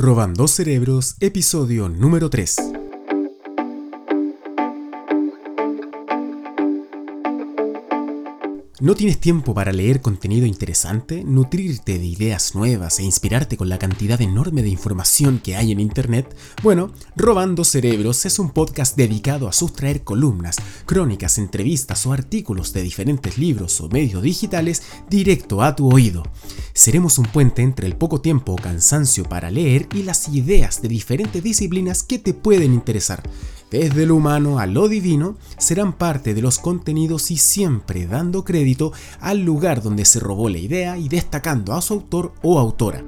Robando Cerebros, episodio número 3. ¿No tienes tiempo para leer contenido interesante, nutrirte de ideas nuevas e inspirarte con la cantidad enorme de información que hay en Internet? Bueno, Robando Cerebros es un podcast dedicado a sustraer columnas, crónicas, entrevistas o artículos de diferentes libros o medios digitales directo a tu oído. Seremos un puente entre el poco tiempo o cansancio para leer y las ideas de diferentes disciplinas que te pueden interesar desde lo humano a lo divino, serán parte de los contenidos y siempre dando crédito al lugar donde se robó la idea y destacando a su autor o autora.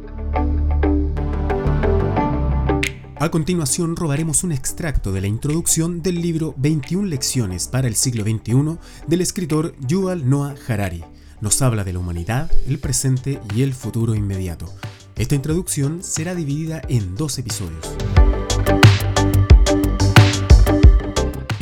A continuación robaremos un extracto de la introducción del libro 21 lecciones para el siglo XXI del escritor Yuval Noah Harari. Nos habla de la humanidad, el presente y el futuro inmediato. Esta introducción será dividida en dos episodios.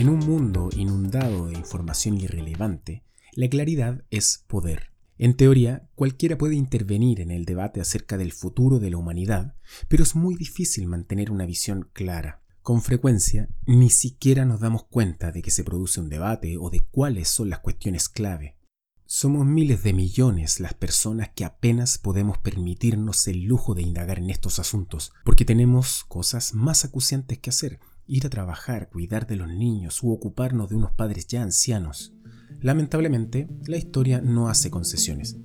En un mundo inundado de información irrelevante, la claridad es poder. En teoría, cualquiera puede intervenir en el debate acerca del futuro de la humanidad, pero es muy difícil mantener una visión clara. Con frecuencia, ni siquiera nos damos cuenta de que se produce un debate o de cuáles son las cuestiones clave. Somos miles de millones las personas que apenas podemos permitirnos el lujo de indagar en estos asuntos, porque tenemos cosas más acuciantes que hacer, ir a trabajar, cuidar de los niños u ocuparnos de unos padres ya ancianos. Lamentablemente, la historia no hace concesiones.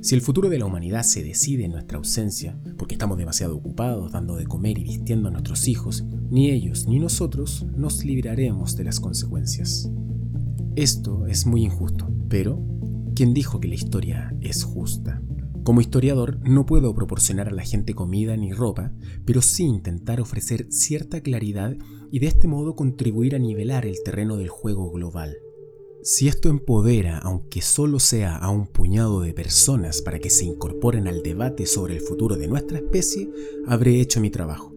Si el futuro de la humanidad se decide en nuestra ausencia, porque estamos demasiado ocupados dando de comer y vistiendo a nuestros hijos, ni ellos ni nosotros nos libraremos de las consecuencias. Esto es muy injusto, pero ¿quién dijo que la historia es justa? Como historiador no puedo proporcionar a la gente comida ni ropa, pero sí intentar ofrecer cierta claridad y de este modo contribuir a nivelar el terreno del juego global. Si esto empodera, aunque solo sea a un puñado de personas para que se incorporen al debate sobre el futuro de nuestra especie, habré hecho mi trabajo.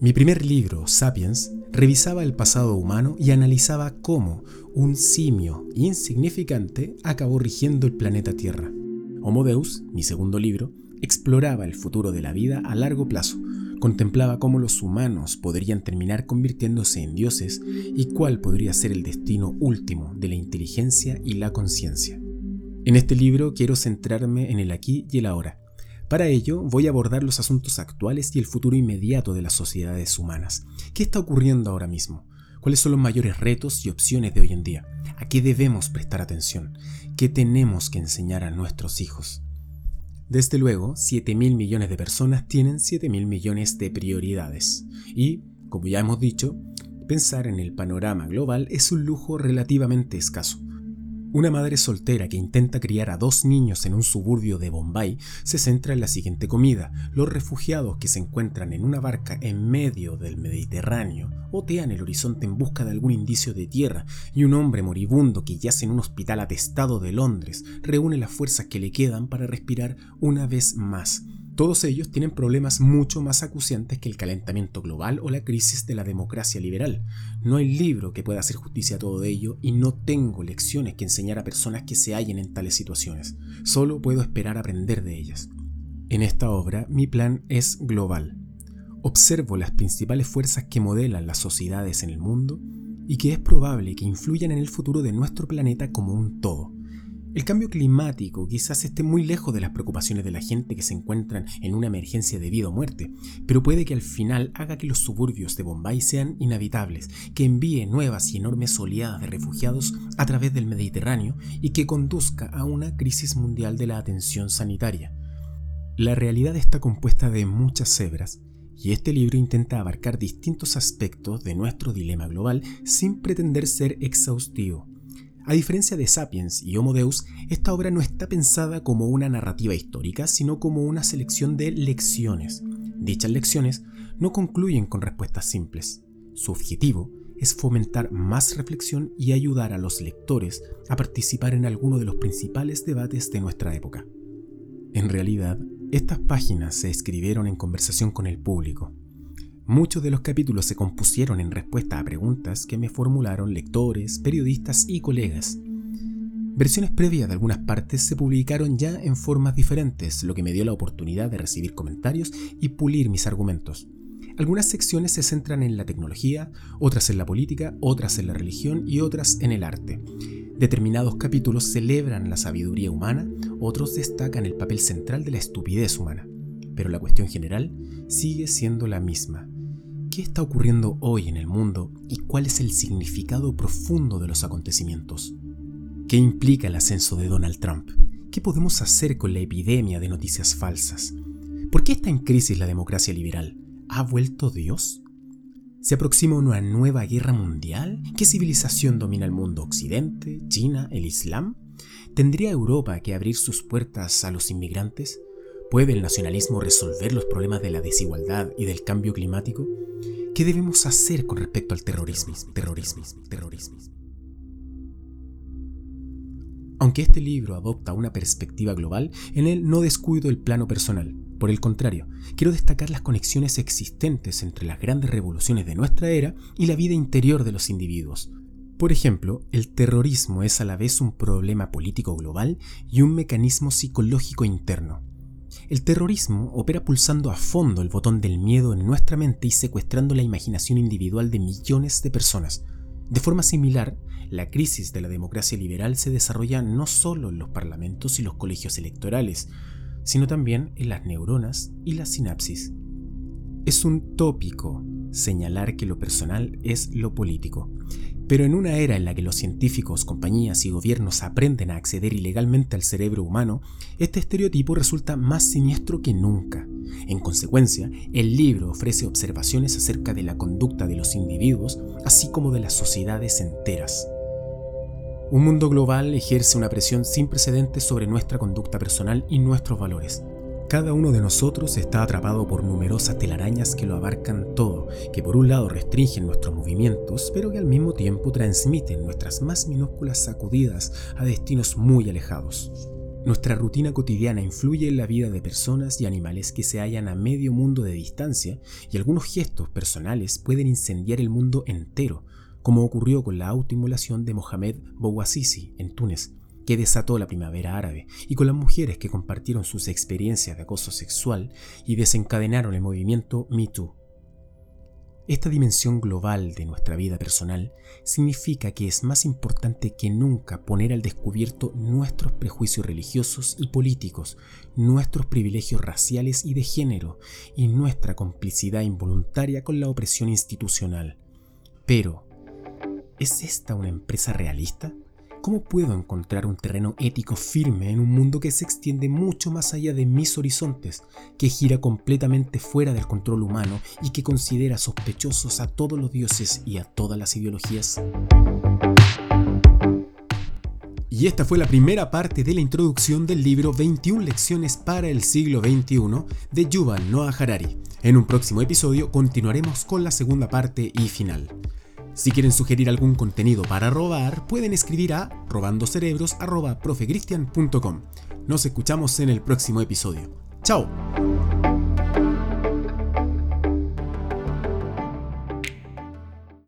Mi primer libro, Sapiens, revisaba el pasado humano y analizaba cómo un simio insignificante acabó rigiendo el planeta Tierra. Homo Deus, mi segundo libro, exploraba el futuro de la vida a largo plazo, contemplaba cómo los humanos podrían terminar convirtiéndose en dioses y cuál podría ser el destino último de la inteligencia y la conciencia. En este libro quiero centrarme en el aquí y el ahora. Para ello voy a abordar los asuntos actuales y el futuro inmediato de las sociedades humanas. ¿Qué está ocurriendo ahora mismo? ¿Cuáles son los mayores retos y opciones de hoy en día? ¿A qué debemos prestar atención? ¿Qué tenemos que enseñar a nuestros hijos? Desde luego, 7 mil millones de personas tienen 7 mil millones de prioridades. Y, como ya hemos dicho, pensar en el panorama global es un lujo relativamente escaso. Una madre soltera que intenta criar a dos niños en un suburbio de Bombay se centra en la siguiente comida. Los refugiados que se encuentran en una barca en medio del Mediterráneo otean el horizonte en busca de algún indicio de tierra y un hombre moribundo que yace en un hospital atestado de Londres reúne las fuerzas que le quedan para respirar una vez más todos ellos tienen problemas mucho más acuciantes que el calentamiento global o la crisis de la democracia liberal. No hay libro que pueda hacer justicia a todo ello y no tengo lecciones que enseñar a personas que se hallen en tales situaciones. Solo puedo esperar aprender de ellas. En esta obra mi plan es global. Observo las principales fuerzas que modelan las sociedades en el mundo y que es probable que influyan en el futuro de nuestro planeta como un todo. El cambio climático quizás esté muy lejos de las preocupaciones de la gente que se encuentran en una emergencia de vida o muerte, pero puede que al final haga que los suburbios de Bombay sean inhabitables, que envíe nuevas y enormes oleadas de refugiados a través del Mediterráneo y que conduzca a una crisis mundial de la atención sanitaria. La realidad está compuesta de muchas cebras, y este libro intenta abarcar distintos aspectos de nuestro dilema global sin pretender ser exhaustivo. A diferencia de Sapiens y Homo Deus, esta obra no está pensada como una narrativa histórica, sino como una selección de lecciones. Dichas lecciones no concluyen con respuestas simples. Su objetivo es fomentar más reflexión y ayudar a los lectores a participar en alguno de los principales debates de nuestra época. En realidad, estas páginas se escribieron en conversación con el público, Muchos de los capítulos se compusieron en respuesta a preguntas que me formularon lectores, periodistas y colegas. Versiones previas de algunas partes se publicaron ya en formas diferentes, lo que me dio la oportunidad de recibir comentarios y pulir mis argumentos. Algunas secciones se centran en la tecnología, otras en la política, otras en la religión y otras en el arte. Determinados capítulos celebran la sabiduría humana, otros destacan el papel central de la estupidez humana. Pero la cuestión general sigue siendo la misma. ¿Qué está ocurriendo hoy en el mundo y cuál es el significado profundo de los acontecimientos? ¿Qué implica el ascenso de Donald Trump? ¿Qué podemos hacer con la epidemia de noticias falsas? ¿Por qué está en crisis la democracia liberal? ¿Ha vuelto Dios? ¿Se aproxima una nueva guerra mundial? ¿Qué civilización domina el mundo? ¿Occidente? ¿China? ¿El Islam? ¿Tendría Europa que abrir sus puertas a los inmigrantes? ¿Puede el nacionalismo resolver los problemas de la desigualdad y del cambio climático? ¿Qué debemos hacer con respecto al terrorismo? Terrorismo, terrorismo. Aunque este libro adopta una perspectiva global, en él no descuido el plano personal. Por el contrario, quiero destacar las conexiones existentes entre las grandes revoluciones de nuestra era y la vida interior de los individuos. Por ejemplo, el terrorismo es a la vez un problema político global y un mecanismo psicológico interno. El terrorismo opera pulsando a fondo el botón del miedo en nuestra mente y secuestrando la imaginación individual de millones de personas. De forma similar, la crisis de la democracia liberal se desarrolla no solo en los parlamentos y los colegios electorales, sino también en las neuronas y la sinapsis. Es un tópico señalar que lo personal es lo político, pero en una era en la que los científicos, compañías y gobiernos aprenden a acceder ilegalmente al cerebro humano, este estereotipo resulta más siniestro que nunca. En consecuencia, el libro ofrece observaciones acerca de la conducta de los individuos, así como de las sociedades enteras. Un mundo global ejerce una presión sin precedentes sobre nuestra conducta personal y nuestros valores. Cada uno de nosotros está atrapado por numerosas telarañas que lo abarcan todo, que por un lado restringen nuestros movimientos, pero que al mismo tiempo transmiten nuestras más minúsculas sacudidas a destinos muy alejados. Nuestra rutina cotidiana influye en la vida de personas y animales que se hallan a medio mundo de distancia y algunos gestos personales pueden incendiar el mundo entero, como ocurrió con la autoinmolación de Mohamed Bouazizi en Túnez, que desató la primavera árabe, y con las mujeres que compartieron sus experiencias de acoso sexual y desencadenaron el movimiento MeToo. Esta dimensión global de nuestra vida personal significa que es más importante que nunca poner al descubierto nuestros prejuicios religiosos y políticos, nuestros privilegios raciales y de género, y nuestra complicidad involuntaria con la opresión institucional. Pero, ¿Es esta una empresa realista? ¿Cómo puedo encontrar un terreno ético firme en un mundo que se extiende mucho más allá de mis horizontes, que gira completamente fuera del control humano y que considera sospechosos a todos los dioses y a todas las ideologías? Y esta fue la primera parte de la introducción del libro 21 lecciones para el siglo XXI de Yuval Noah Harari. En un próximo episodio continuaremos con la segunda parte y final. Si quieren sugerir algún contenido para robar, pueden escribir a robandocerebros.profecristian.com. Nos escuchamos en el próximo episodio. ¡Chao!